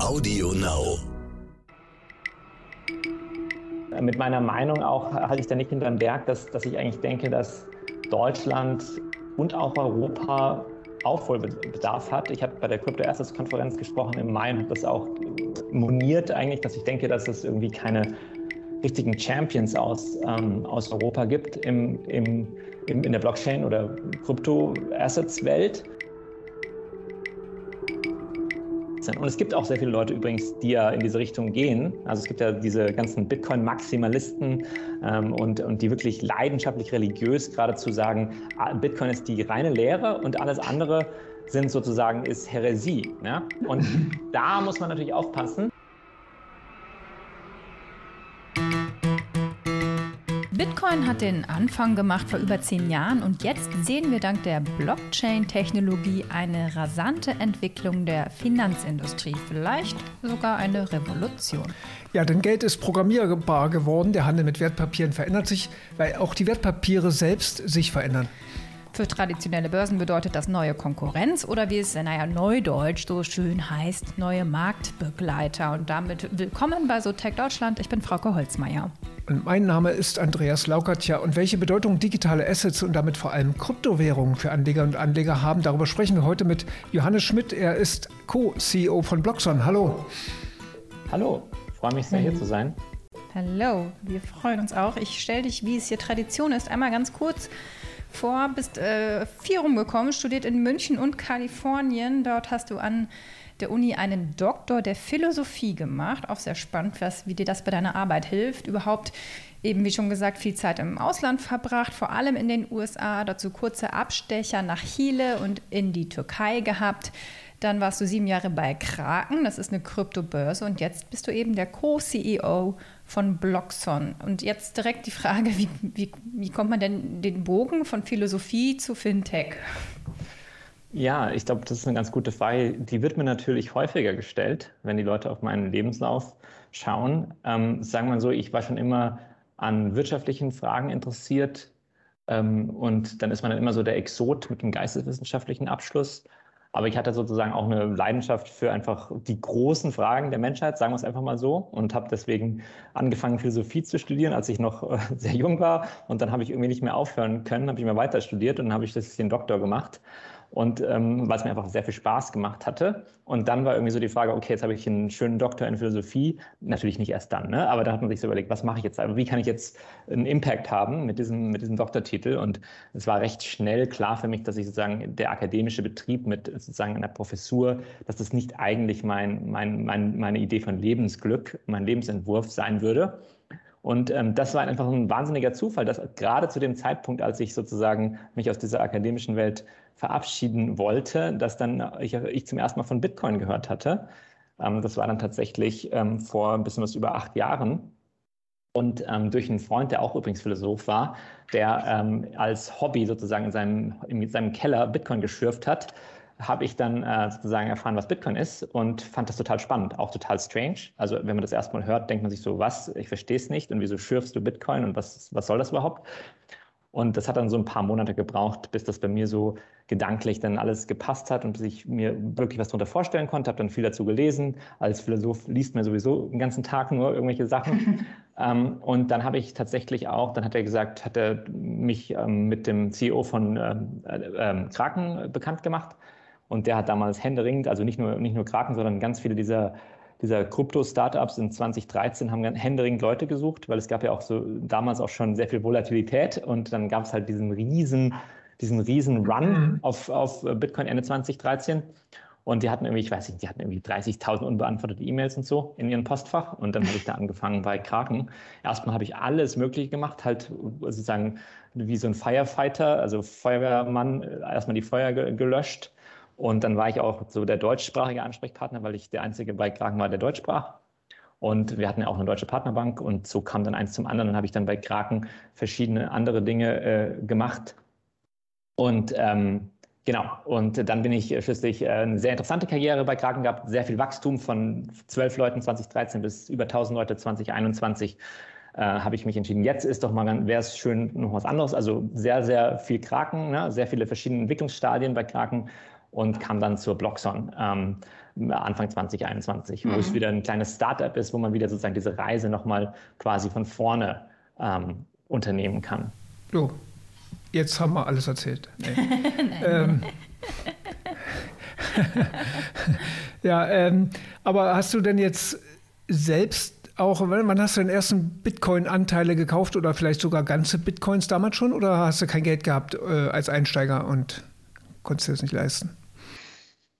Audio Now. Mit meiner Meinung auch halte ich da nicht hinterm Berg, dass, dass ich eigentlich denke, dass Deutschland und auch Europa Aufholbedarf hat. Ich habe bei der Crypto Assets Konferenz gesprochen im Mai und habe das auch moniert eigentlich, dass ich denke, dass es irgendwie keine richtigen Champions aus, ähm, aus Europa gibt im, im, in der Blockchain- oder Crypto-Assets-Welt. Und es gibt auch sehr viele Leute übrigens, die ja in diese Richtung gehen. Also es gibt ja diese ganzen Bitcoin-Maximalisten ähm, und, und die wirklich leidenschaftlich religiös geradezu sagen, ah, Bitcoin ist die reine Lehre und alles andere sind sozusagen ist Häresie. Ja? Und da muss man natürlich aufpassen. Bitcoin hat den Anfang gemacht vor über zehn Jahren und jetzt sehen wir dank der Blockchain-Technologie eine rasante Entwicklung der Finanzindustrie, vielleicht sogar eine Revolution. Ja, denn Geld ist programmierbar geworden, der Handel mit Wertpapieren verändert sich, weil auch die Wertpapiere selbst sich verändern. Für traditionelle Börsen bedeutet das neue Konkurrenz oder wie es, naja, neudeutsch so schön heißt, neue Marktbegleiter. Und damit willkommen bei SoTech Deutschland. Ich bin Frauke Holzmeier. Und mein Name ist Andreas Laukatja. Und welche Bedeutung digitale Assets und damit vor allem Kryptowährungen für Anleger und Anleger haben, darüber sprechen wir heute mit Johannes Schmidt. Er ist Co-CEO von Bloxon. Hallo. Hallo, freue mich sehr, hier zu sein. Hallo, wir freuen uns auch. Ich stelle dich, wie es hier Tradition ist, einmal ganz kurz vor, bist äh, vier rumgekommen, studiert in München und Kalifornien. Dort hast du an der Uni einen Doktor der Philosophie gemacht. Auch sehr spannend, was, wie dir das bei deiner Arbeit hilft. Überhaupt eben, wie schon gesagt, viel Zeit im Ausland verbracht, vor allem in den USA. Dazu kurze Abstecher nach Chile und in die Türkei gehabt. Dann warst du sieben Jahre bei Kraken, das ist eine Kryptobörse. Und jetzt bist du eben der Co-CEO von Bloxon. Und jetzt direkt die Frage, wie, wie, wie kommt man denn den Bogen von Philosophie zu Fintech? Ja, ich glaube, das ist eine ganz gute Frage. Die wird mir natürlich häufiger gestellt, wenn die Leute auf meinen Lebenslauf schauen. Ähm, sagen wir mal so, ich war schon immer an wirtschaftlichen Fragen interessiert. Ähm, und dann ist man dann immer so der Exot mit einem geisteswissenschaftlichen Abschluss. Aber ich hatte sozusagen auch eine Leidenschaft für einfach die großen Fragen der Menschheit, sagen wir es einfach mal so, und habe deswegen angefangen, Philosophie zu studieren, als ich noch äh, sehr jung war. Und dann habe ich irgendwie nicht mehr aufhören können, habe ich mehr weiter studiert und dann habe ich das den Doktor gemacht und ähm, weil es mir einfach sehr viel Spaß gemacht hatte. Und dann war irgendwie so die Frage, okay, jetzt habe ich einen schönen Doktor in Philosophie, natürlich nicht erst dann, ne? aber da hat man sich so überlegt, was mache ich jetzt, aber wie kann ich jetzt einen Impact haben mit diesem, mit diesem Doktortitel? Und es war recht schnell klar für mich, dass ich sozusagen der akademische Betrieb mit sozusagen einer Professur, dass das nicht eigentlich mein, mein, mein, meine Idee von Lebensglück, mein Lebensentwurf sein würde. Und ähm, das war einfach ein wahnsinniger Zufall, dass gerade zu dem Zeitpunkt, als ich sozusagen mich aus dieser akademischen Welt verabschieden wollte, dass dann ich, ich zum ersten Mal von Bitcoin gehört hatte. Ähm, das war dann tatsächlich ähm, vor ein bisschen was über acht Jahren. Und ähm, durch einen Freund, der auch übrigens Philosoph war, der ähm, als Hobby sozusagen in seinem, in seinem Keller Bitcoin geschürft hat, habe ich dann äh, sozusagen erfahren, was Bitcoin ist und fand das total spannend, auch total strange. Also wenn man das erstmal hört, denkt man sich so, was, ich verstehe es nicht und wieso schürfst du Bitcoin und was, was soll das überhaupt? Und das hat dann so ein paar Monate gebraucht, bis das bei mir so gedanklich dann alles gepasst hat und bis ich mir wirklich was darunter vorstellen konnte. Habe dann viel dazu gelesen. Als Philosoph liest man sowieso den ganzen Tag nur irgendwelche Sachen. ähm, und dann habe ich tatsächlich auch, dann hat er gesagt, hat er mich ähm, mit dem CEO von ähm, äh, äh, Kraken bekannt gemacht. Und der hat damals händeringend, also nicht nur, nicht nur Kraken, sondern ganz viele dieser dieser Krypto-Startups in 2013 haben händeringend Leute gesucht, weil es gab ja auch so damals auch schon sehr viel Volatilität und dann gab es halt diesen riesen, diesen riesen Run mhm. auf, auf Bitcoin Ende 2013. Und die hatten irgendwie, ich weiß nicht, die hatten irgendwie 30.000 unbeantwortete E-Mails und so in ihrem Postfach. Und dann habe ich da angefangen bei Kraken. Erstmal habe ich alles Mögliche gemacht, halt sozusagen wie so ein Firefighter, also Feuerwehrmann, erstmal die Feuer gelöscht und dann war ich auch so der deutschsprachige Ansprechpartner, weil ich der einzige bei Kraken war, der Deutsch sprach. Und wir hatten ja auch eine deutsche Partnerbank und so kam dann eins zum anderen. Dann habe ich dann bei Kraken verschiedene andere Dinge äh, gemacht. Und ähm, genau, und dann bin ich schließlich äh, eine sehr interessante Karriere bei Kraken gehabt, sehr viel Wachstum von zwölf Leuten 2013 bis über 1000 Leute 2021 äh, habe ich mich entschieden, jetzt ist doch mal, wäre es schön noch was anderes. Also sehr, sehr viel Kraken, ne? sehr viele verschiedene Entwicklungsstadien bei Kraken und kam dann zur Bloxon. Ähm, Anfang 2021, mhm. wo es mhm. wieder ein kleines Startup ist, wo man wieder sozusagen diese Reise nochmal quasi von vorne ähm, unternehmen kann. So, jetzt haben wir alles erzählt. Nee. ähm, ja, ähm, aber hast du denn jetzt selbst auch, wann hast du den ersten Bitcoin-Anteile gekauft oder vielleicht sogar ganze Bitcoins damals schon oder hast du kein Geld gehabt äh, als Einsteiger und konntest dir das nicht leisten?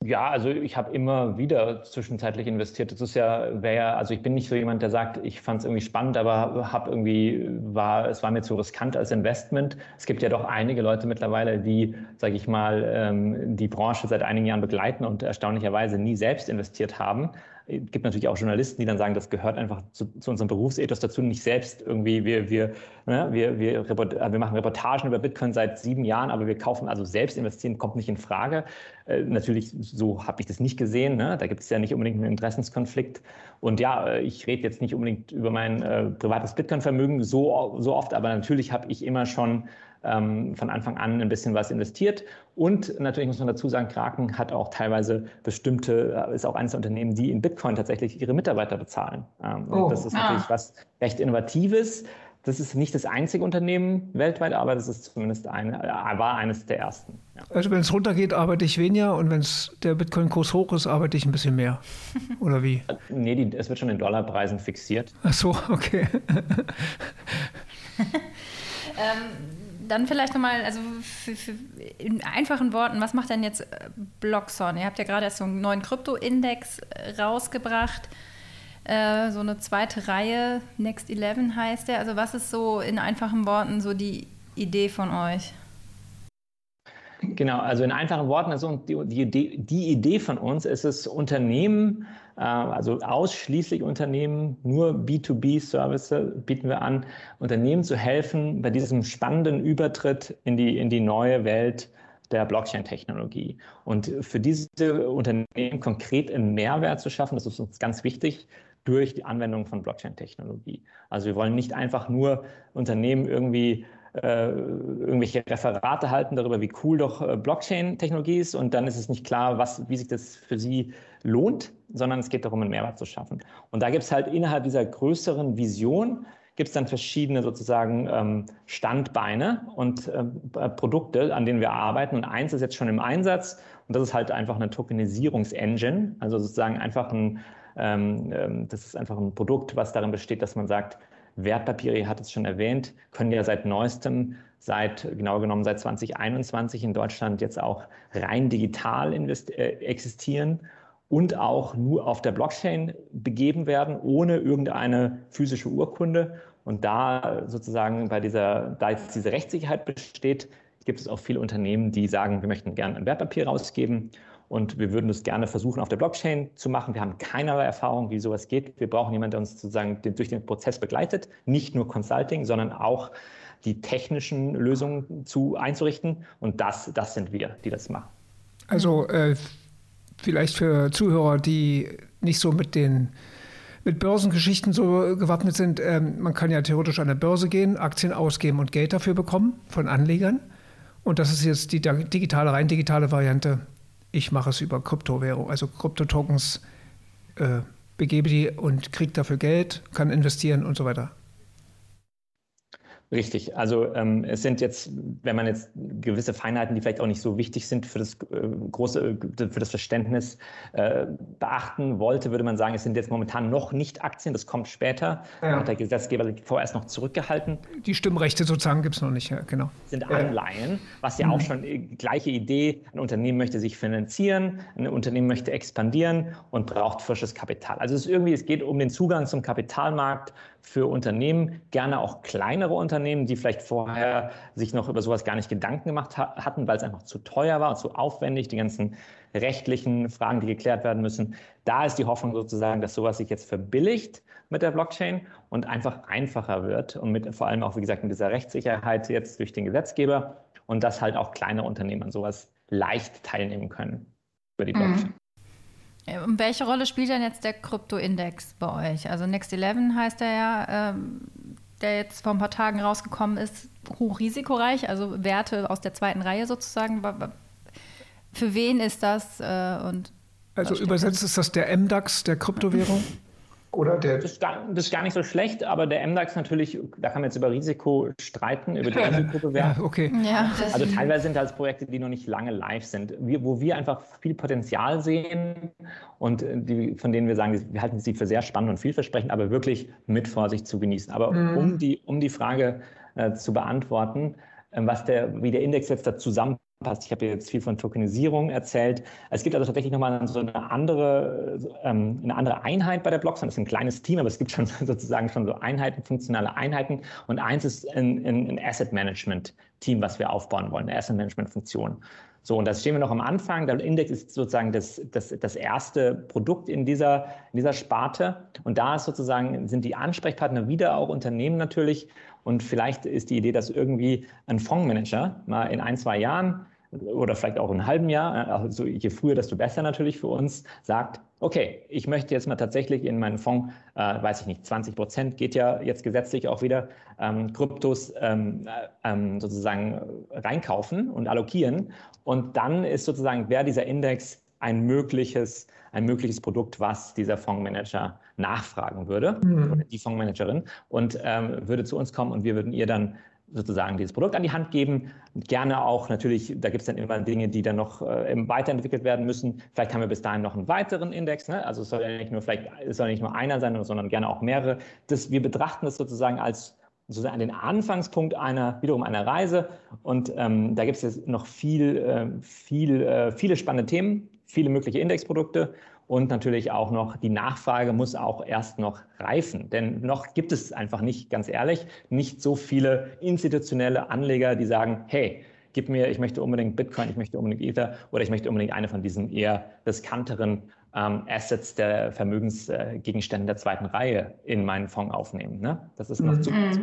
Ja, also ich habe immer wieder zwischenzeitlich investiert. Das ist ja, wäre ja, also ich bin nicht so jemand, der sagt, ich fand es irgendwie spannend, aber habe irgendwie, war, es war mir zu riskant als Investment. Es gibt ja doch einige Leute mittlerweile, die, sage ich mal, ähm, die Branche seit einigen Jahren begleiten und erstaunlicherweise nie selbst investiert haben. Es gibt natürlich auch Journalisten, die dann sagen, das gehört einfach zu, zu unserem Berufsethos dazu, nicht selbst irgendwie, wir, wir, ne, wir, wir, wir machen Reportagen über Bitcoin seit sieben Jahren, aber wir kaufen, also selbst investieren kommt nicht in Frage. Äh, natürlich, so habe ich das nicht gesehen. Ne? Da gibt es ja nicht unbedingt einen Interessenskonflikt. Und ja, äh, ich rede jetzt nicht unbedingt über mein äh, privates Bitcoin-Vermögen so, so oft, aber natürlich habe ich immer schon ähm, von Anfang an ein bisschen was investiert. Und natürlich muss man dazu sagen, Kraken hat auch teilweise bestimmte, äh, ist auch eines der Unternehmen, die in Bitcoin tatsächlich ihre Mitarbeiter bezahlen. Ähm, oh. Das ist natürlich ah. was recht Innovatives. Das ist nicht das einzige Unternehmen weltweit, aber das ist zumindest eine, äh, war eines der ersten. Ja. Also wenn es runtergeht, arbeite ich weniger und wenn der Bitcoin-Kurs hoch ist, arbeite ich ein bisschen mehr. Oder wie? nee, die, es wird schon in Dollarpreisen fixiert. Ach so, okay. ähm, dann vielleicht nochmal, also für, für, in einfachen Worten, was macht denn jetzt äh, Blockson? Ihr habt ja gerade erst so einen neuen Krypto-Index äh, rausgebracht, äh, so eine zweite Reihe, Next 11 heißt der. Also was ist so in einfachen Worten so die Idee von euch? Genau, also in einfachen Worten, also die, die, die Idee von uns ist es, Unternehmen äh, also ausschließlich Unternehmen, nur B2B-Services bieten wir an, Unternehmen zu helfen bei diesem spannenden Übertritt in die, in die neue Welt der Blockchain-Technologie. Und für diese Unternehmen konkret einen Mehrwert zu schaffen, das ist uns ganz wichtig, durch die Anwendung von Blockchain-Technologie. Also wir wollen nicht einfach nur Unternehmen irgendwie äh, irgendwelche Referate halten darüber, wie cool doch äh, Blockchain-Technologie ist und dann ist es nicht klar, was, wie sich das für sie lohnt, sondern es geht darum, einen Mehrwert zu schaffen. Und da gibt es halt innerhalb dieser größeren Vision, gibt es dann verschiedene sozusagen ähm, Standbeine und ähm, äh, Produkte, an denen wir arbeiten. Und eins ist jetzt schon im Einsatz und das ist halt einfach eine Tokenisierungsengine, also sozusagen einfach ein, ähm, ähm das ist einfach ein Produkt, was darin besteht, dass man sagt, Wertpapiere, ihr hattet es schon erwähnt, können ja seit neuestem, seit genau genommen seit 2021 in Deutschland jetzt auch rein digital äh, existieren und auch nur auf der Blockchain begeben werden, ohne irgendeine physische Urkunde. Und da sozusagen bei dieser, da jetzt diese Rechtssicherheit besteht, gibt es auch viele Unternehmen, die sagen, wir möchten gerne ein Wertpapier rausgeben und wir würden das gerne versuchen, auf der Blockchain zu machen. Wir haben keinerlei Erfahrung, wie sowas geht. Wir brauchen jemanden, der uns sozusagen durch den Prozess begleitet. Nicht nur Consulting, sondern auch die technischen Lösungen zu einzurichten. Und das, das sind wir, die das machen. Also äh, vielleicht für Zuhörer, die nicht so mit den mit Börsengeschichten so gewappnet sind, ähm, man kann ja theoretisch an der Börse gehen, Aktien ausgeben und Geld dafür bekommen von Anlegern. Und das ist jetzt die digitale, rein digitale Variante ich mache es über Kryptowährung, also Kryptotokens, äh, begebe die und kriege dafür Geld, kann investieren und so weiter. Richtig. Also ähm, es sind jetzt, wenn man jetzt gewisse Feinheiten, die vielleicht auch nicht so wichtig sind für das äh, große, äh, für das Verständnis äh, beachten wollte, würde man sagen, es sind jetzt momentan noch nicht Aktien, das kommt später. Ja. Hat der Gesetzgeber vorerst noch zurückgehalten. Die Stimmrechte sozusagen gibt es noch nicht, ja, genau. Sind Anleihen, was ja mhm. auch schon äh, gleiche Idee. Ein Unternehmen möchte sich finanzieren, ein Unternehmen möchte expandieren und braucht frisches Kapital. Also es ist irgendwie, es geht um den Zugang zum Kapitalmarkt für Unternehmen, gerne auch kleinere Unternehmen, die vielleicht vorher sich noch über sowas gar nicht Gedanken gemacht ha hatten, weil es einfach zu teuer war und zu aufwendig, die ganzen rechtlichen Fragen, die geklärt werden müssen. Da ist die Hoffnung sozusagen, dass sowas sich jetzt verbilligt mit der Blockchain und einfach einfacher wird und mit vor allem auch, wie gesagt, mit dieser Rechtssicherheit jetzt durch den Gesetzgeber und dass halt auch kleine Unternehmen an sowas leicht teilnehmen können über die mhm. Blockchain. Mhm. Und welche Rolle spielt denn jetzt der Krypto-Index bei euch? Also Next 11 heißt er ja, ähm, der jetzt vor ein paar Tagen rausgekommen ist, hochrisikoreich, also Werte aus der zweiten Reihe sozusagen. Für wen ist das äh, und Also übersetzt ist das der MDAX der Kryptowährung? Oder der das ist, gar, das ist gar nicht so schlecht, aber der MDAX natürlich, da kann man jetzt über Risiko streiten, über die Risikobewertung. Ja, okay. Ja, also teilweise sind das Projekte, die noch nicht lange live sind, wir, wo wir einfach viel Potenzial sehen und die, von denen wir sagen, wir halten sie für sehr spannend und vielversprechend, aber wirklich mit Vorsicht zu genießen. Aber mhm. um, die, um die Frage äh, zu beantworten, äh, was der, wie der Index jetzt da zusammen passt. Ich habe jetzt viel von Tokenisierung erzählt. Es gibt also tatsächlich nochmal so eine andere, ähm, eine andere Einheit bei der Blockchain. Das ist ein kleines Team, aber es gibt schon sozusagen schon so Einheiten, funktionale Einheiten. Und eins ist ein, ein, Asset Management Team, was wir aufbauen wollen, eine Asset Management Funktion. So, und das stehen wir noch am Anfang. Der Index ist sozusagen das, das, das erste Produkt in dieser, in dieser Sparte. Und da ist sozusagen, sind die Ansprechpartner wieder auch Unternehmen natürlich. Und vielleicht ist die Idee, dass irgendwie ein Fondsmanager mal in ein, zwei Jahren oder vielleicht auch in einem halben Jahr, also je früher, desto besser natürlich für uns, sagt, okay, ich möchte jetzt mal tatsächlich in meinen Fonds, äh, weiß ich nicht, 20 Prozent geht ja jetzt gesetzlich auch wieder, ähm, Kryptos ähm, äh, ähm, sozusagen reinkaufen und allokieren. Und dann ist sozusagen, wäre dieser Index ein mögliches, ein mögliches Produkt, was dieser Fondsmanager nachfragen würde, mhm. oder die Fondsmanagerin, und ähm, würde zu uns kommen und wir würden ihr dann sozusagen dieses Produkt an die Hand geben. Gerne auch natürlich, da gibt es dann immer Dinge, die dann noch äh, weiterentwickelt werden müssen. Vielleicht haben wir bis dahin noch einen weiteren Index. Ne? Also es soll ja nicht nur vielleicht, es soll nicht nur einer sein, sondern gerne auch mehrere. Das, wir betrachten das sozusagen als sozusagen den Anfangspunkt einer wiederum einer Reise. Und ähm, da gibt es jetzt noch viel, äh, viel, äh, viele spannende Themen, viele mögliche Indexprodukte. Und natürlich auch noch, die Nachfrage muss auch erst noch reifen. Denn noch gibt es einfach nicht, ganz ehrlich, nicht so viele institutionelle Anleger, die sagen, hey, gib mir, ich möchte unbedingt Bitcoin, ich möchte unbedingt Ether oder ich möchte unbedingt eine von diesen eher riskanteren ähm, Assets der Vermögensgegenstände der zweiten Reihe in meinen Fonds aufnehmen. Ne? Das ist noch mhm. zu kurz.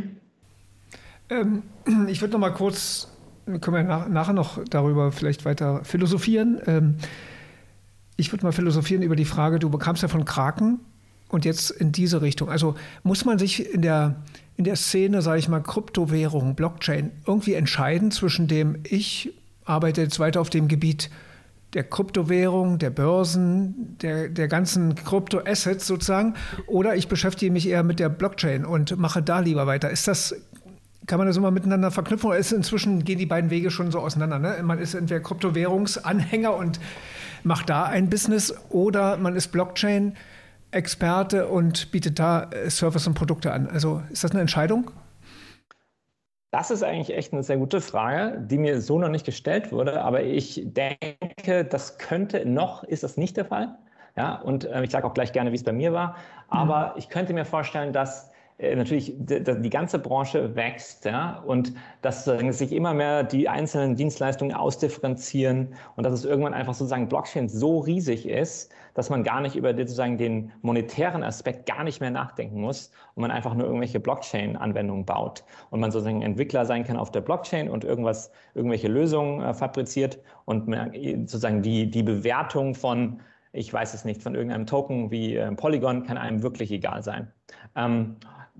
Ähm, ich würde noch mal kurz, können wir nach, nachher noch darüber vielleicht weiter philosophieren. Ähm, ich würde mal philosophieren über die Frage, du bekamst ja von Kraken und jetzt in diese Richtung. Also muss man sich in der, in der Szene, sage ich mal, Kryptowährung, Blockchain irgendwie entscheiden zwischen dem, ich arbeite jetzt weiter auf dem Gebiet der Kryptowährung, der Börsen, der, der ganzen Kryptoassets sozusagen, oder ich beschäftige mich eher mit der Blockchain und mache da lieber weiter. Ist das, kann man das immer miteinander verknüpfen oder ist inzwischen gehen die beiden Wege schon so auseinander? Ne? Man ist entweder Kryptowährungsanhänger und macht da ein Business oder man ist Blockchain. Experte und bietet da äh, Service und Produkte an. Also ist das eine Entscheidung? Das ist eigentlich echt eine sehr gute Frage, die mir so noch nicht gestellt wurde, aber ich denke, das könnte, noch ist das nicht der Fall. Ja, und äh, ich sage auch gleich gerne, wie es bei mir war, aber mhm. ich könnte mir vorstellen, dass natürlich die ganze Branche wächst ja, und dass sich immer mehr die einzelnen Dienstleistungen ausdifferenzieren und dass es irgendwann einfach sozusagen Blockchain so riesig ist, dass man gar nicht über sozusagen den monetären Aspekt gar nicht mehr nachdenken muss und man einfach nur irgendwelche Blockchain-Anwendungen baut und man sozusagen Entwickler sein kann auf der Blockchain und irgendwas, irgendwelche Lösungen äh, fabriziert und sozusagen die, die Bewertung von ich weiß es nicht, von irgendeinem Token wie äh, Polygon kann einem wirklich egal sein. Ähm,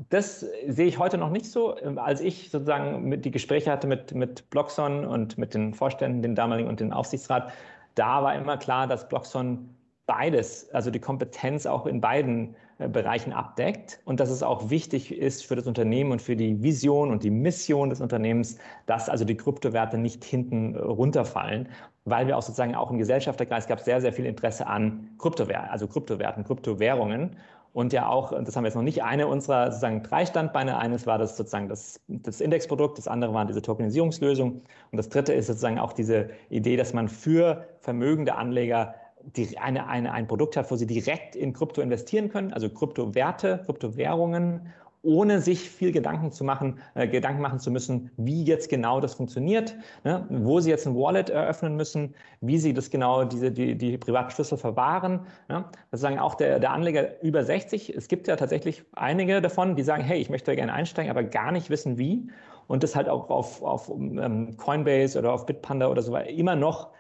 das sehe ich heute noch nicht so. Als ich sozusagen die Gespräche hatte mit, mit Bloxon und mit den Vorständen, den damaligen und den Aufsichtsrat, da war immer klar, dass Bloxon beides, also die Kompetenz auch in beiden äh, Bereichen abdeckt und dass es auch wichtig ist für das Unternehmen und für die Vision und die Mission des Unternehmens, dass also die Kryptowerte nicht hinten äh, runterfallen, weil wir auch sozusagen auch im Gesellschafterkreis gab sehr, sehr viel Interesse an Kryptowerten, also Kryptowerten, Kryptowährungen und ja auch, das haben wir jetzt noch nicht, eine unserer sozusagen drei Standbeine. Eines war das sozusagen das, das Indexprodukt, das andere waren diese Tokenisierungslösung und das dritte ist sozusagen auch diese Idee, dass man für vermögende Anleger die, eine, eine, ein Produkt hat, wo sie direkt in Krypto investieren können, also Kryptowerte, Kryptowährungen ohne sich viel Gedanken zu machen, äh, Gedanken machen zu müssen, wie jetzt genau das funktioniert, ne? wo sie jetzt ein Wallet eröffnen müssen, wie sie das genau, diese, die, die privaten Schlüssel verwahren. Ne? Das sagen auch der, der Anleger über 60. Es gibt ja tatsächlich einige davon, die sagen, hey, ich möchte gerne einsteigen, aber gar nicht wissen, wie. Und das halt auch auf, auf ähm, Coinbase oder auf Bitpanda oder so weiter immer noch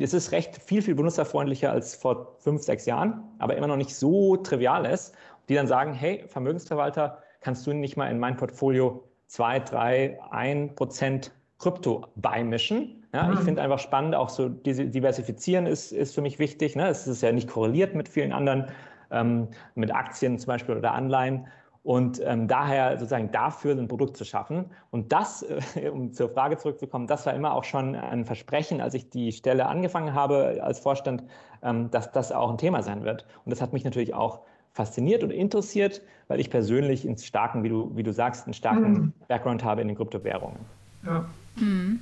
es ist recht viel, viel benutzerfreundlicher als vor fünf, sechs Jahren, aber immer noch nicht so trivial ist, die dann sagen, hey, Vermögensverwalter, kannst du nicht mal in mein Portfolio zwei, drei, ein Prozent Krypto beimischen? Ja, mhm. Ich finde einfach spannend, auch so diversifizieren ist, ist für mich wichtig. Ne? Es ist ja nicht korreliert mit vielen anderen, ähm, mit Aktien zum Beispiel oder Anleihen. Und ähm, daher sozusagen dafür ein Produkt zu schaffen. Und das, äh, um zur Frage zurückzukommen, das war immer auch schon ein Versprechen, als ich die Stelle angefangen habe als Vorstand, ähm, dass das auch ein Thema sein wird. Und das hat mich natürlich auch fasziniert und interessiert, weil ich persönlich einen starken, wie du, wie du sagst, einen starken mhm. Background habe in den Kryptowährungen. Ja. Mhm.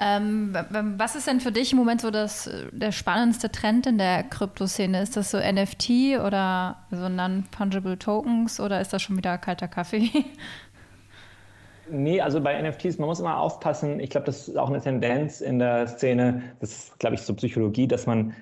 Ähm, was ist denn für dich im Moment so das, der spannendste Trend in der Kryptoszene? Ist das so NFT oder so Non-Fungible Tokens oder ist das schon wieder kalter Kaffee? Nee, also bei NFTs, man muss immer aufpassen. Ich glaube, das ist auch eine Tendenz in der Szene. Das ist, glaube ich, so Psychologie, dass man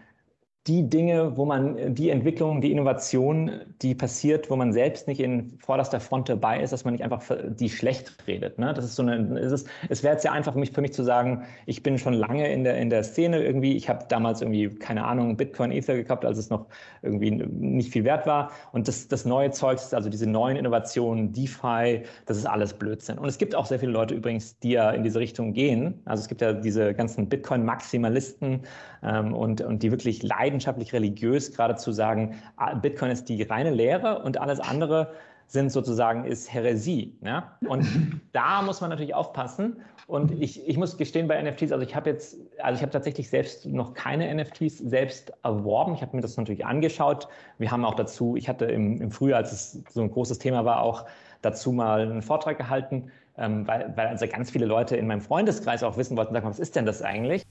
die Dinge, wo man die Entwicklung, die Innovation, die passiert, wo man selbst nicht in vorderster Front dabei ist, dass man nicht einfach die schlecht redet. Ne? Das ist so eine, es, ist, es wäre jetzt ja einfach für mich, für mich zu sagen, ich bin schon lange in der, in der Szene irgendwie, ich habe damals irgendwie, keine Ahnung, Bitcoin, Ether gekauft, als es noch irgendwie nicht viel wert war. Und das, das neue Zeug, also diese neuen Innovationen, DeFi, das ist alles Blödsinn. Und es gibt auch sehr viele Leute übrigens, die ja in diese Richtung gehen. Also es gibt ja diese ganzen Bitcoin-Maximalisten ähm, und, und die wirklich leiden leidenschaftlich religiös, gerade zu sagen, ah, Bitcoin ist die reine Lehre und alles andere sind sozusagen ist Häresie. Ja? Und da muss man natürlich aufpassen. Und ich, ich muss gestehen bei NFTs, also ich habe jetzt, also ich habe tatsächlich selbst noch keine NFTs selbst erworben. Ich habe mir das natürlich angeschaut. Wir haben auch dazu, ich hatte im, im Frühjahr, als es so ein großes Thema war, auch dazu mal einen Vortrag gehalten, ähm, weil, weil also ganz viele Leute in meinem Freundeskreis auch wissen wollten, sag mal, was ist denn das eigentlich?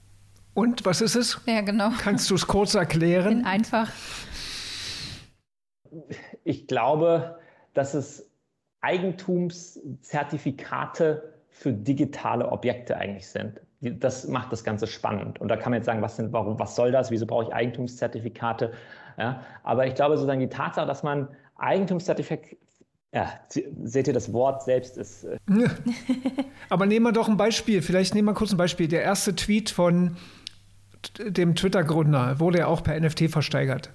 Und was ist es? Ja, genau. Kannst du es kurz erklären? In einfach. Ich glaube, dass es Eigentumszertifikate für digitale Objekte eigentlich sind. Das macht das Ganze spannend. Und da kann man jetzt sagen, was, sind, warum, was soll das? Wieso brauche ich Eigentumszertifikate? Ja, aber ich glaube sozusagen die Tatsache, dass man Eigentumszertifikate ja, seht ihr, das Wort selbst ist. Äh Aber nehmen wir doch ein Beispiel. Vielleicht nehmen wir kurz ein Beispiel. Der erste Tweet von dem Twitter-Gründer wurde er auch per NFT versteigert.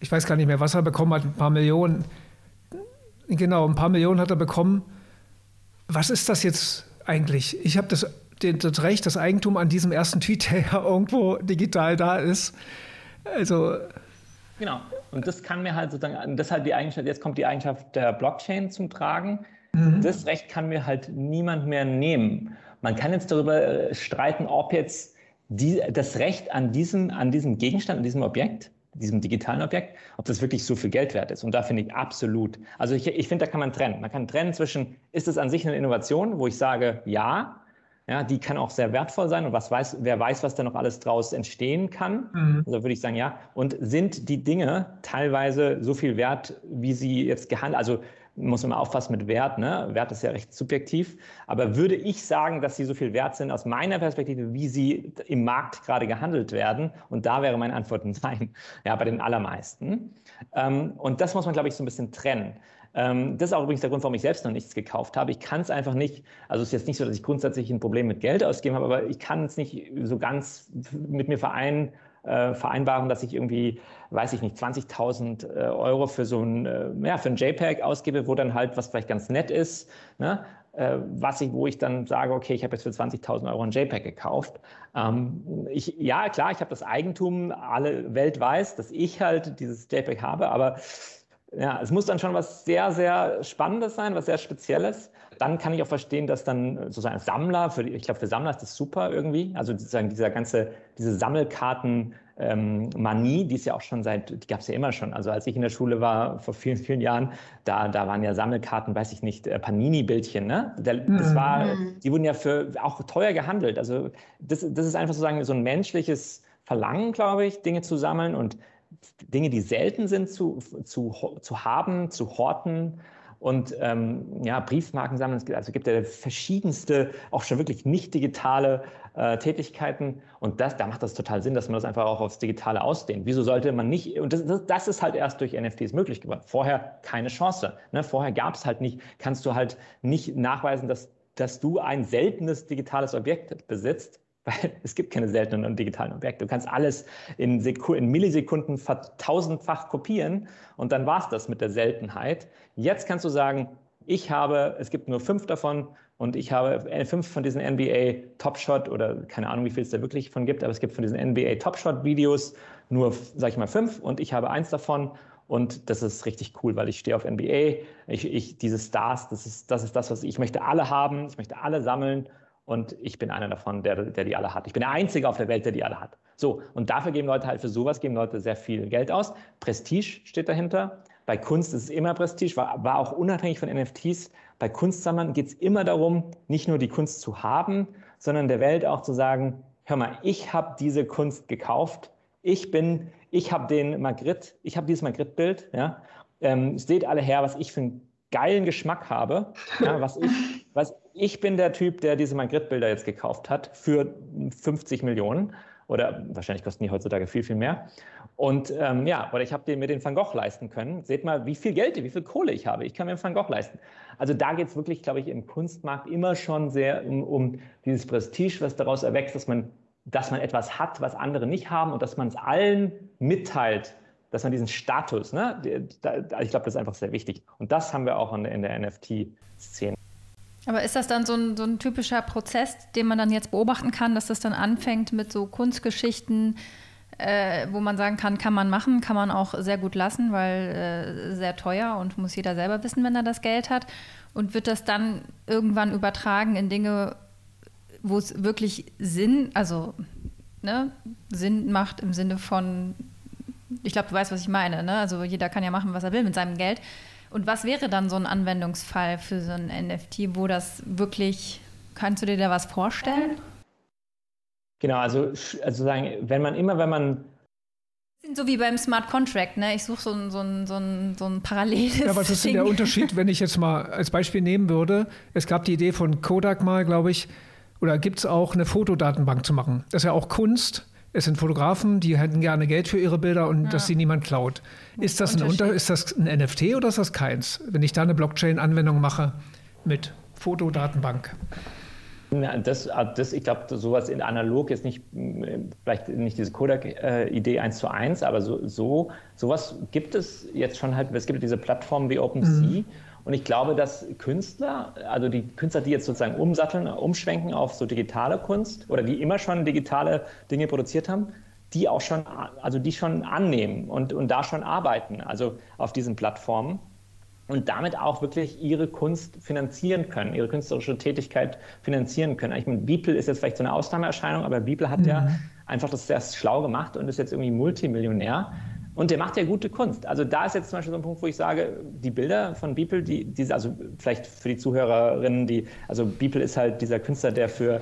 Ich weiß gar nicht mehr, was er bekommen hat, ein paar Millionen. Genau, ein paar Millionen hat er bekommen. Was ist das jetzt eigentlich? Ich habe das, das Recht, das Eigentum an diesem ersten Tweet, der ja irgendwo digital da ist. Also. Genau. Und das kann mir halt sozusagen, deshalb die Eigenschaft, jetzt kommt die Eigenschaft der Blockchain zum Tragen. Mhm. Das Recht kann mir halt niemand mehr nehmen. Man kann jetzt darüber äh, streiten, ob jetzt die, das Recht an diesem, an diesem Gegenstand, an diesem Objekt, diesem digitalen Objekt, ob das wirklich so viel Geld wert ist. Und da finde ich absolut. Also ich, ich finde, da kann man trennen. Man kann trennen zwischen, ist es an sich eine Innovation, wo ich sage, ja, ja, die kann auch sehr wertvoll sein und was weiß, wer weiß, was da noch alles draus entstehen kann. Mhm. Also würde ich sagen, ja. Und sind die Dinge teilweise so viel wert, wie sie jetzt gehandelt, also muss man aufpassen mit Wert. Ne? Wert ist ja recht subjektiv. Aber würde ich sagen, dass sie so viel wert sind aus meiner Perspektive, wie sie im Markt gerade gehandelt werden? Und da wäre meine Antwort nein. Ja, bei den allermeisten. Ähm, und das muss man, glaube ich, so ein bisschen trennen. Ähm, das ist auch übrigens der Grund, warum ich selbst noch nichts gekauft habe. Ich kann es einfach nicht, also es ist jetzt nicht so, dass ich grundsätzlich ein Problem mit Geld ausgeben habe, aber ich kann es nicht so ganz mit mir vereinen, äh, vereinbaren, dass ich irgendwie, weiß ich nicht, 20.000 äh, Euro für so ein, äh, ja, für ein JPEG ausgebe, wo dann halt, was vielleicht ganz nett ist, ne? Äh, was ich, wo ich dann sage, okay, ich habe jetzt für 20.000 Euro ein JPEG gekauft. Ähm, ich, ja, klar, ich habe das Eigentum, alle Welt weiß, dass ich halt dieses JPEG habe, aber ja, es muss dann schon was sehr, sehr Spannendes sein, was sehr Spezielles. Dann kann ich auch verstehen, dass dann sozusagen Sammler, für, ich glaube, für Sammler ist das super irgendwie. Also sozusagen dieser ganze, diese Sammelkarten, ähm, Manie, die ist ja auch schon seit, die gab es ja immer schon. Also als ich in der Schule war, vor vielen, vielen Jahren, da, da waren ja Sammelkarten, weiß ich nicht, äh, Panini-Bildchen, ne? Das war, mhm. die wurden ja für auch teuer gehandelt. Also das, das ist einfach sozusagen so ein menschliches Verlangen, glaube ich, Dinge zu sammeln und Dinge, die selten sind, zu, zu, zu haben, zu horten. Und ähm, ja, Briefmarken sammeln, also gibt ja verschiedenste, auch schon wirklich nicht digitale äh, Tätigkeiten. Und das, da macht das total Sinn, dass man das einfach auch aufs Digitale ausdehnt. Wieso sollte man nicht, und das, das, das ist halt erst durch NFTs möglich geworden. Vorher keine Chance. Ne? Vorher gab es halt nicht, kannst du halt nicht nachweisen, dass, dass du ein seltenes digitales Objekt besitzt, weil es gibt keine seltenen und digitalen Objekte. Du kannst alles in, Seku in Millisekunden tausendfach kopieren und dann war es das mit der Seltenheit. Jetzt kannst du sagen, ich habe, es gibt nur fünf davon und ich habe fünf von diesen NBA Top Shot oder keine Ahnung, wie viel es da wirklich von gibt, aber es gibt von diesen NBA Top Shot Videos nur, sag ich mal, fünf und ich habe eins davon und das ist richtig cool, weil ich stehe auf NBA. Ich, ich, diese Stars, das ist, das ist das, was ich, ich möchte alle haben. Ich möchte alle sammeln. Und ich bin einer davon, der, der die alle hat. Ich bin der Einzige auf der Welt, der die alle hat. So, und dafür geben Leute halt für sowas, geben Leute sehr viel Geld aus. Prestige steht dahinter. Bei Kunst ist es immer Prestige, war, war auch unabhängig von NFTs. Bei Kunstsammlern geht es immer darum, nicht nur die Kunst zu haben, sondern der Welt auch zu sagen, hör mal, ich habe diese Kunst gekauft. Ich bin ich habe den Magritte, ich habe dieses Magritte-Bild, ja. Ähm, seht alle her, was ich für einen geilen Geschmack habe. Ja, was ich, was, ich bin der Typ, der diese Magritte-Bilder jetzt gekauft hat für 50 Millionen. Oder wahrscheinlich kosten die heutzutage viel, viel mehr. Und ähm, ja, oder ich habe mir den Van Gogh leisten können. Seht mal, wie viel Geld, wie viel Kohle ich habe. Ich kann mir einen Van Gogh leisten. Also da geht es wirklich, glaube ich, im Kunstmarkt immer schon sehr um, um dieses Prestige, was daraus erwächst, dass man dass man etwas hat, was andere nicht haben und dass man es allen mitteilt, dass man diesen Status, ne, ich glaube, das ist einfach sehr wichdig. Und das haben wir auch in der, in der NFT-Szene. Aber ist das dann so ein, so ein, typischer Prozess, den man dann jetzt beobachten kann, dass das dann anfängt mit so Kunstgeschichten, äh, wo man sagen kann, kann man machen, kann man auch sehr gut lassen, weil äh, sehr teuer und muss jeder selber wissen, wenn er das Geld hat. Und wird das dann irgendwann übertragen in Dinge, wo es wirklich Sinn, also ne, Sinn macht im Sinne von, ich glaube, du weißt, was ich meine, ne? Also jeder kann ja machen, was er will mit seinem Geld. Und was wäre dann so ein Anwendungsfall für so ein NFT, wo das wirklich, kannst du dir da was vorstellen? Genau, also, also sagen, wenn man immer, wenn man so wie beim Smart Contract, ne? Ich suche so ein, so, ein, so, ein, so ein paralleles. Ja, was ist denn der Unterschied, wenn ich jetzt mal als Beispiel nehmen würde? Es gab die Idee von Kodak mal, glaube ich, oder gibt es auch eine Fotodatenbank zu machen? Das ist ja auch Kunst. Es sind Fotografen, die hätten gerne Geld für ihre Bilder und ja. dass sie niemand klaut. Ist das, ein Unter ist das ein NFT oder ist das keins? Wenn ich da eine Blockchain-Anwendung mache mit Fotodatenbank. Na, das, ah, das, ich glaube, sowas in analog ist nicht, vielleicht nicht diese Kodak-Idee eins zu eins, aber so, so, sowas gibt es jetzt schon halt, es gibt diese Plattformen wie OpenSea, mhm. Und ich glaube, dass Künstler, also die Künstler, die jetzt sozusagen umsatteln, umschwenken auf so digitale Kunst oder die immer schon digitale Dinge produziert haben, die auch schon, also die schon annehmen und, und da schon arbeiten, also auf diesen Plattformen und damit auch wirklich ihre Kunst finanzieren können, ihre künstlerische Tätigkeit finanzieren können. Ich meine, Beeple ist jetzt vielleicht so eine Ausnahmeerscheinung, aber Beeple hat mhm. ja einfach das sehr schlau gemacht und ist jetzt irgendwie Multimillionär. Und der macht ja gute Kunst. Also da ist jetzt zum Beispiel so ein Punkt, wo ich sage, die Bilder von Beeple, die, die also vielleicht für die Zuhörerinnen, die, also Beeple ist halt dieser Künstler, der für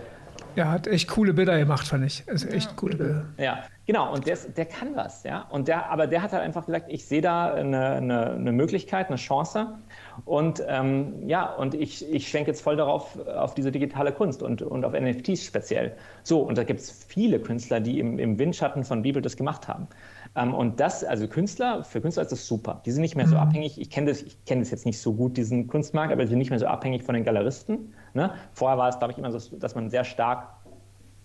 er hat echt coole Bilder gemacht, fand ich. Also echt ja. coole Bilder. Ja, genau. Und der, der kann was, ja. Und der, aber der hat halt einfach gesagt, ich sehe da eine, eine, eine, Möglichkeit, eine Chance. Und ähm, ja, und ich, ich schwenke jetzt voll darauf, auf diese digitale Kunst und, und auf NFTs speziell. So, und da gibt es viele Künstler, die im, im Windschatten von Bibel das gemacht haben. Ähm, und das, also Künstler, für Künstler ist das super. Die sind nicht mehr so mhm. abhängig. Ich kenne das, kenn das jetzt nicht so gut, diesen Kunstmarkt, aber die sind nicht mehr so abhängig von den Galeristen. Ne? Vorher war es, glaube ich, immer so, dass man sehr stark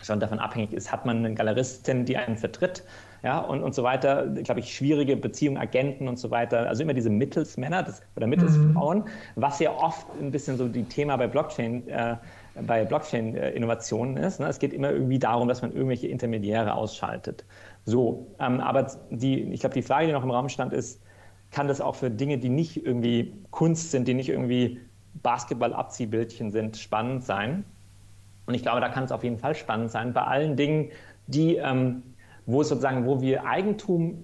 schon davon abhängig ist, hat man eine Galeristin, die einen vertritt, ja, und, und so weiter, glaube ich, schwierige Beziehungen, Agenten und so weiter, also immer diese Mittelsmänner das, oder Mittelsfrauen, mhm. was ja oft ein bisschen so die Thema bei Blockchain, äh, bei Blockchain-Innovationen ist. Ne? Es geht immer irgendwie darum, dass man irgendwelche Intermediäre ausschaltet. So, ähm, aber die, ich glaube, die Frage, die noch im Raum stand, ist, kann das auch für Dinge, die nicht irgendwie Kunst sind, die nicht irgendwie Basketball-Abziehbildchen sind, spannend sein? Und ich glaube, da kann es auf jeden Fall spannend sein, bei allen Dingen, die, ähm, wo sozusagen, wo wir Eigentum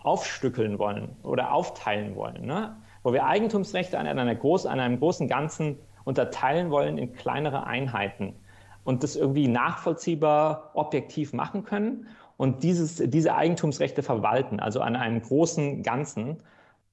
aufstückeln wollen oder aufteilen wollen, ne? wo wir Eigentumsrechte an, einer groß, an einem großen Ganzen unterteilen wollen in kleinere Einheiten und das irgendwie nachvollziehbar, objektiv machen können und dieses, diese Eigentumsrechte verwalten, also an einem großen Ganzen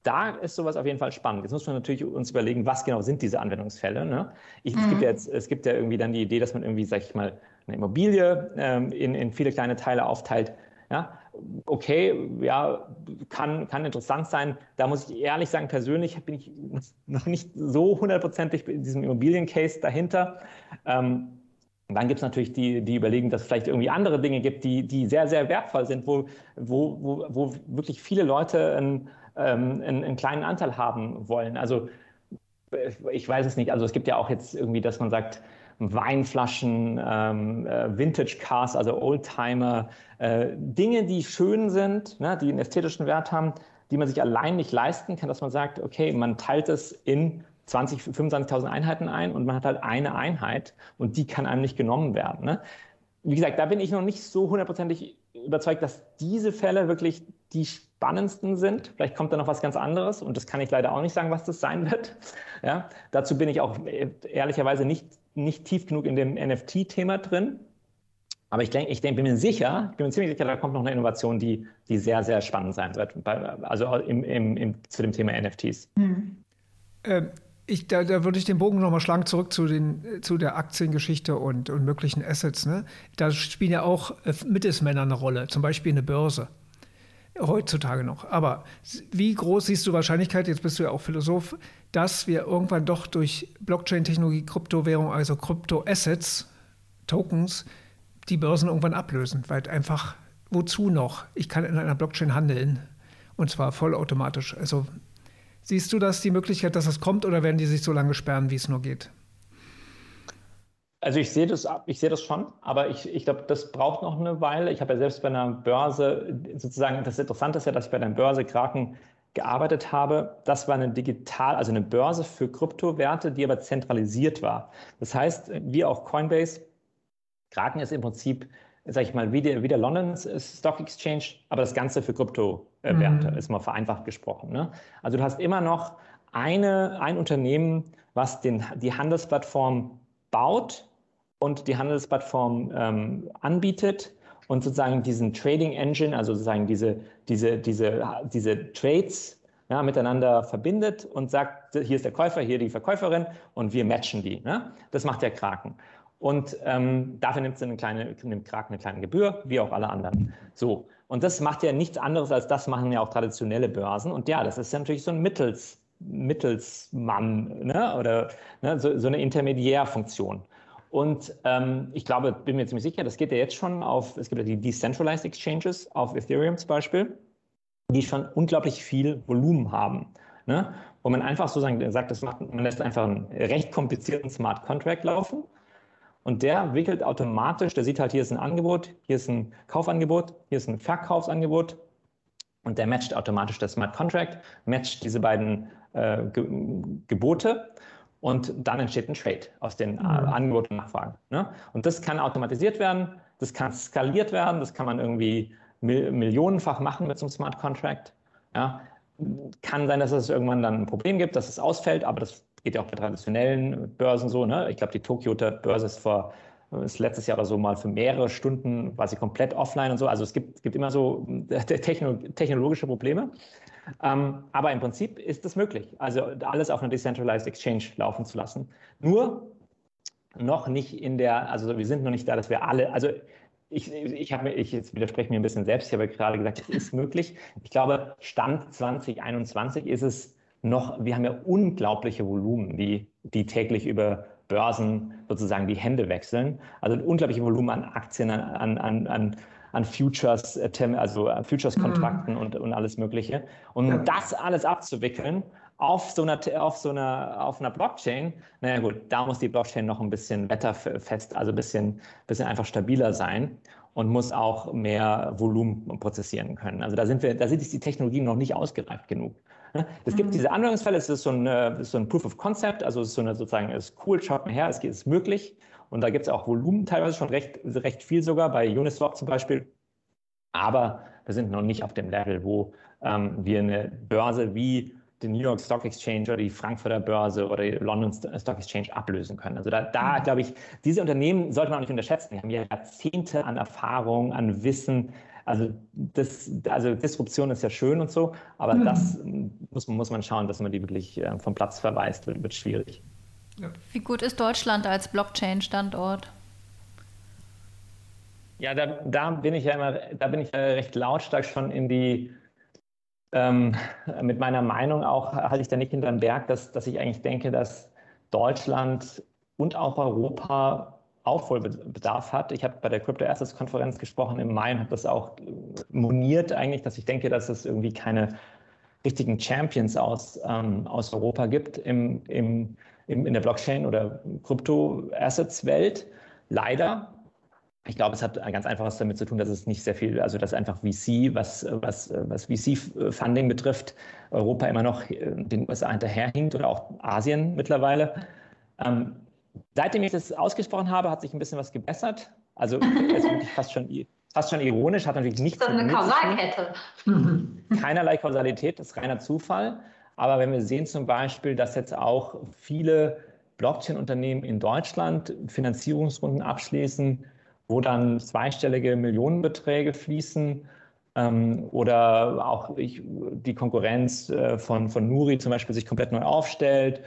da ist sowas auf jeden Fall spannend. Jetzt muss man natürlich uns überlegen, was genau sind diese Anwendungsfälle. Ne? Ich, mhm. es, gibt ja jetzt, es gibt ja irgendwie dann die Idee, dass man irgendwie, sag ich mal, eine Immobilie ähm, in, in viele kleine Teile aufteilt. Ja, okay, ja, kann, kann interessant sein. Da muss ich ehrlich sagen, persönlich bin ich noch nicht so hundertprozentig in diesem Immobiliencase dahinter. Ähm, dann gibt es natürlich die, die überlegen, dass es vielleicht irgendwie andere Dinge gibt, die, die sehr, sehr wertvoll sind, wo, wo, wo, wo wirklich viele Leute ein, ähm, einen, einen, kleinen Anteil haben wollen. Also ich weiß es nicht. Also es gibt ja auch jetzt irgendwie, dass man sagt, Weinflaschen, ähm, äh, Vintage Cars, also Oldtimer, äh, Dinge, die schön sind, ne, die einen ästhetischen Wert haben, die man sich allein nicht leisten kann, dass man sagt, okay, man teilt es in 20, 25.000 Einheiten ein und man hat halt eine Einheit und die kann einem nicht genommen werden. Ne? Wie gesagt, da bin ich noch nicht so hundertprozentig überzeugt, dass diese Fälle wirklich die spannendsten sind. Vielleicht kommt da noch was ganz anderes und das kann ich leider auch nicht sagen, was das sein wird. Ja, dazu bin ich auch äh, ehrlicherweise nicht, nicht tief genug in dem NFT-Thema drin. Aber ich denke, ich denk, bin mir sicher, ich bin mir ziemlich sicher, da kommt noch eine Innovation, die, die sehr, sehr spannend sein wird. Bei, also im, im, im, zu dem Thema NFTs. Hm. Ähm, ich, da, da, würde ich den Bogen nochmal schlagen, zurück zu, den, zu der Aktiengeschichte und, und möglichen Assets. Ne? Da spielen ja auch äh, Mittelsmänner eine Rolle, zum Beispiel eine Börse. Heutzutage noch. Aber wie groß siehst du Wahrscheinlichkeit, jetzt bist du ja auch Philosoph, dass wir irgendwann doch durch Blockchain-Technologie, Kryptowährung, also Krypto-Assets, Tokens, die Börsen irgendwann ablösen? Weil einfach, wozu noch? Ich kann in einer Blockchain handeln und zwar vollautomatisch. Also Siehst du das die Möglichkeit, dass das kommt oder werden die sich so lange sperren, wie es nur geht? Also ich sehe das, ich sehe das schon, aber ich, ich glaube, das braucht noch eine Weile. Ich habe ja selbst bei einer Börse, sozusagen, das Interessante ist ja, dass ich bei einer Börse Kraken gearbeitet habe. Das war eine digital, also eine Börse für Kryptowerte, die aber zentralisiert war. Das heißt, wie auch Coinbase, Kraken ist im Prinzip sage ich mal, wie der, wie der London Stock Exchange, aber das Ganze für Kryptowerte, mhm. ist mal vereinfacht gesprochen. Ne? Also du hast immer noch eine, ein Unternehmen, was den, die Handelsplattform baut und die Handelsplattform ähm, anbietet und sozusagen diesen Trading Engine, also sozusagen diese, diese, diese, diese Trades ja, miteinander verbindet und sagt, hier ist der Käufer, hier die Verkäuferin und wir matchen die. Ne? Das macht der Kraken. Und ähm, dafür nimmt, eine kleine, nimmt Kraken eine kleine Gebühr, wie auch alle anderen. So. Und das macht ja nichts anderes als das machen ja auch traditionelle Börsen. Und ja, das ist ja natürlich so ein Mittels, Mittelsmann ne? oder ne? So, so, eine Intermediärfunktion. Und ähm, ich glaube, bin mir ziemlich sicher, das geht ja jetzt schon auf, es gibt ja die Decentralized Exchanges auf Ethereum zum Beispiel, die schon unglaublich viel Volumen haben. Ne? Wo man einfach so sagt, das macht, man lässt einfach einen recht komplizierten Smart Contract laufen und der wickelt automatisch, der sieht halt, hier ist ein Angebot, hier ist ein Kaufangebot, hier ist ein Verkaufsangebot. Und der matcht automatisch das Smart Contract, matcht diese beiden äh, Ge Gebote und dann entsteht ein Trade aus den äh, mhm. Angeboten und Nachfragen. Ne? Und das kann automatisiert werden, das kann skaliert werden, das kann man irgendwie mil millionenfach machen mit so einem Smart Contract. Ja? Kann sein, dass es irgendwann dann ein Problem gibt, dass es ausfällt, aber das geht ja auch bei traditionellen Börsen so. Ne? Ich glaube, die Tokyoter Börse ist vor ist letztes Jahr oder so mal für mehrere Stunden quasi komplett offline und so. Also es gibt, gibt immer so technologische Probleme. Ähm, aber im Prinzip ist das möglich. Also alles auf einer Decentralized Exchange laufen zu lassen. Nur noch nicht in der, also wir sind noch nicht da, dass wir alle, also ich, ich habe ich jetzt widerspreche mir ein bisschen selbst, ich habe gerade gesagt, es ist möglich. Ich glaube, Stand 2021 ist es noch, wir haben ja unglaubliche Volumen, die, die täglich über Börsen sozusagen die Hände wechseln. Also ein unglaubliches Volumen an Aktien, an, an, an, an Futures, äh, also Futures-Kontrakten mhm. und, und alles Mögliche. Und ja. das alles abzuwickeln auf so einer, auf so einer, auf einer Blockchain, naja gut, da muss die Blockchain noch ein bisschen wetterfest, also ein bisschen, bisschen einfach stabiler sein und muss auch mehr Volumen prozessieren können. Also da sind wir, da sind die Technologien noch nicht ausgereift genug. Es gibt mhm. diese Anwendungsfälle, es ist so ein, äh, ist so ein Proof of Concept, also es ist so eine sozusagen, es ist cool, schaut mal her, es ist möglich. Und da gibt es auch Volumen teilweise schon recht, recht viel sogar, bei Uniswap zum Beispiel. Aber wir sind noch nicht auf dem Level, wo ähm, wir eine Börse wie den New York Stock Exchange oder die Frankfurter Börse oder die London Stock Exchange ablösen können. Also da, da mhm. glaube ich, diese Unternehmen sollte man auch nicht unterschätzen. Die haben ja Jahrzehnte an Erfahrung, an Wissen, also, das, also Disruption ist ja schön und so, aber mhm. das muss, muss man schauen, dass man die wirklich äh, vom Platz verweist, wird, wird schwierig. Wie gut ist Deutschland als Blockchain-Standort? Ja, da, da, bin ich ja immer, da bin ich ja recht lautstark schon in die, ähm, mit meiner Meinung auch, halte ich da nicht hinterm Berg, dass, dass ich eigentlich denke, dass Deutschland und auch Europa Aufholbedarf hat. Ich habe bei der Crypto Assets Konferenz gesprochen im Mai und habe das auch moniert eigentlich, dass ich denke, dass es irgendwie keine richtigen Champions aus, ähm, aus Europa gibt im, im, im, in der Blockchain- oder Krypto-Assets-Welt. Leider. Ich glaube, es hat ganz einfach was damit zu tun, dass es nicht sehr viel, also dass einfach VC, was, was, was VC-Funding betrifft, Europa immer noch den USA hinterherhinkt oder auch Asien mittlerweile. Ähm, seitdem ich das ausgesprochen habe, hat sich ein bisschen was gebessert. Also es ist fast schon fast schon ironisch, hat natürlich nichts so eine Kausalkette. Keinerlei Kausalität, das ist reiner Zufall. Aber wenn wir sehen zum Beispiel, dass jetzt auch viele Blockchain-Unternehmen in Deutschland Finanzierungsrunden abschließen, wo dann zweistellige Millionenbeträge fließen, ähm, oder auch ich, die Konkurrenz äh, von, von Nuri zum Beispiel sich komplett neu aufstellt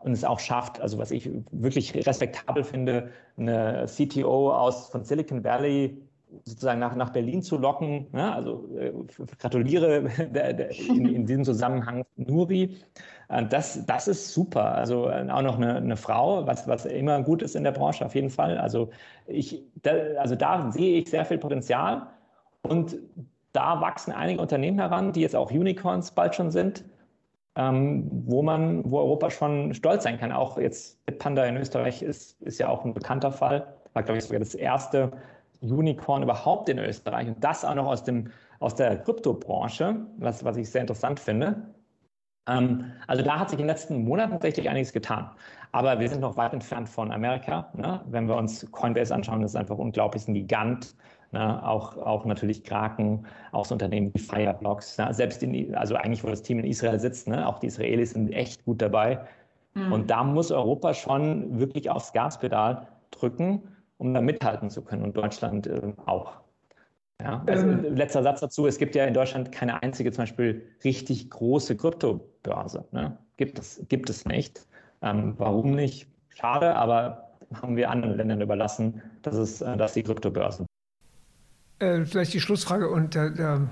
und es auch schafft, also was ich wirklich respektabel finde, eine CTO aus von Silicon Valley sozusagen nach, nach Berlin zu locken. Ja, also äh, gratuliere der, der, in, in, diesem Zusammenhang Nuri. Äh, das, das ist super. Also äh, auch noch eine, eine, Frau, was, was immer gut ist in der Branche auf jeden Fall. Also, ich, da, also da sehe ich sehr viel Potenzial und da wachsen einige Unternehmen heran, die jetzt auch Unicorns bald schon sind. Ähm, wo man, wo Europa schon stolz sein kann. Auch jetzt Panda in Österreich ist, ist ja auch ein bekannter Fall. War, glaube ich, sogar das erste Unicorn überhaupt in Österreich und das auch noch aus, dem, aus der Kryptobranche, was, was ich sehr interessant finde. Ähm, also da hat sich in den letzten Monaten tatsächlich einiges getan. Aber wir sind noch weit entfernt von Amerika. Ne? Wenn wir uns Coinbase anschauen, das ist einfach unglaublich, ein Gigant. Ne? Auch, auch natürlich Kraken, auch so Unternehmen wie Fireblocks. Ne? Selbst in, also eigentlich, wo das Team in Israel sitzt, ne? auch die Israelis sind echt gut dabei. Mhm. Und da muss Europa schon wirklich aufs Gaspedal drücken um da mithalten zu können und Deutschland äh, auch. Ja, also ähm, letzter Satz dazu, es gibt ja in Deutschland keine einzige zum Beispiel richtig große Kryptobörse. Ne? Gibt, es, gibt es nicht. Ähm, warum nicht? Schade, aber haben wir anderen Ländern überlassen, dass, es, äh, dass die Kryptobörsen. Äh, vielleicht die Schlussfrage und da, da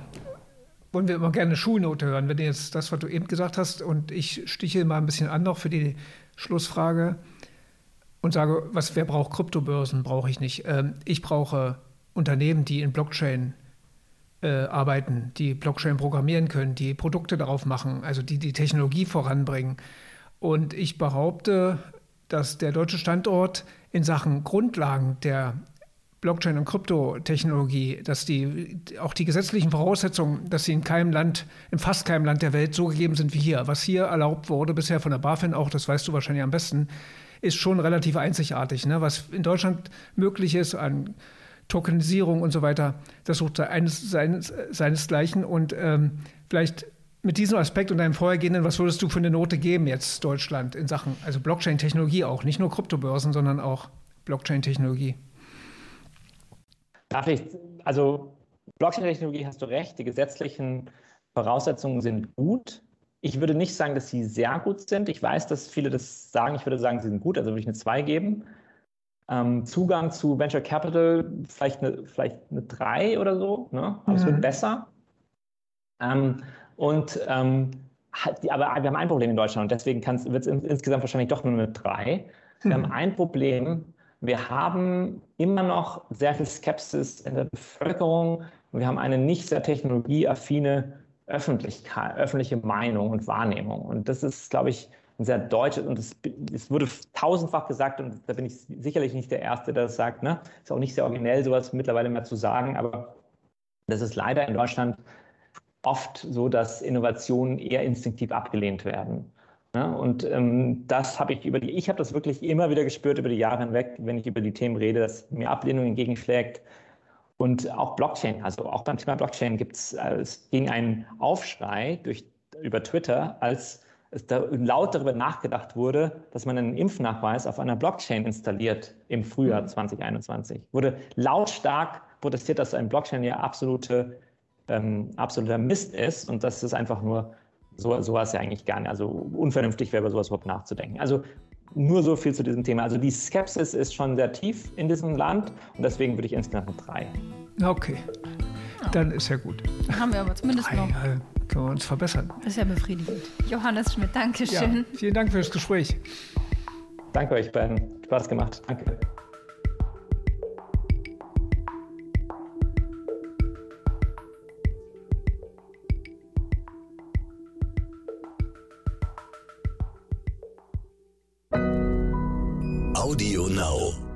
wollen wir immer gerne Schulnote hören. Wenn du jetzt das, was du eben gesagt hast, und ich stiche mal ein bisschen an noch für die Schlussfrage und sage, was, wer braucht Kryptobörsen? Brauche ich nicht. Ähm, ich brauche Unternehmen, die in Blockchain äh, arbeiten, die Blockchain programmieren können, die Produkte darauf machen, also die die Technologie voranbringen. Und ich behaupte, dass der deutsche Standort in Sachen Grundlagen der Blockchain- und Kryptotechnologie, dass die auch die gesetzlichen Voraussetzungen, dass sie in keinem Land, in fast keinem Land der Welt so gegeben sind wie hier. Was hier erlaubt wurde, bisher von der BaFin auch, das weißt du wahrscheinlich am besten, ist schon relativ einzigartig. Ne? Was in Deutschland möglich ist an Tokenisierung und so weiter, das sucht eines, seines, seinesgleichen. Und ähm, vielleicht mit diesem Aspekt und deinem vorhergehenden, was würdest du für eine Note geben jetzt Deutschland in Sachen, also Blockchain-Technologie auch, nicht nur Kryptobörsen, sondern auch Blockchain-Technologie? Darf ich, also Blockchain-Technologie hast du recht, die gesetzlichen Voraussetzungen sind gut. Ich würde nicht sagen, dass sie sehr gut sind. Ich weiß, dass viele das sagen. Ich würde sagen, sie sind gut, also würde ich eine 2 geben. Ähm, Zugang zu Venture Capital vielleicht eine, vielleicht eine 3 oder so, ne? aber mhm. es wird mhm. besser. Ähm, und ähm, aber wir haben ein Problem in Deutschland und deswegen wird es insgesamt wahrscheinlich doch nur eine 3. Wir mhm. haben ein Problem, wir haben immer noch sehr viel Skepsis in der Bevölkerung. Wir haben eine nicht sehr technologieaffine Öffentlichkeit, öffentliche Meinung und Wahrnehmung. Und das ist, glaube ich, ein sehr deutsches, und es wurde tausendfach gesagt, und da bin ich sicherlich nicht der Erste, der das sagt. Ne? Ist auch nicht sehr originell, sowas mittlerweile mehr zu sagen, aber das ist leider in Deutschland oft so, dass Innovationen eher instinktiv abgelehnt werden. Ne? Und ähm, das habe ich über die, ich habe das wirklich immer wieder gespürt über die Jahre hinweg, wenn ich über die Themen rede, dass mir Ablehnung entgegenschlägt und auch Blockchain, also auch beim Thema Blockchain gibt es, äh, es ging ein Aufschrei durch, über Twitter, als es da laut darüber nachgedacht wurde, dass man einen Impfnachweis auf einer Blockchain installiert im Frühjahr 2021. Mhm. Wurde lautstark protestiert, dass ein Blockchain ja absolute, ähm, absoluter Mist ist und dass es einfach nur so, sowas ja eigentlich gar nicht, also unvernünftig wäre, über sowas überhaupt nachzudenken. Also nur so viel zu diesem Thema. Also die Skepsis ist schon sehr tief in diesem Land und deswegen würde ich insgesamt eine 3. Okay, dann ist ja gut. Haben wir aber zumindest drei, noch. Ja, können wir uns verbessern. Das ist ja befriedigend. Johannes Schmidt, danke schön. Ja, vielen Dank für das Gespräch. Danke euch beiden. Spaß gemacht. Danke. Audio Now.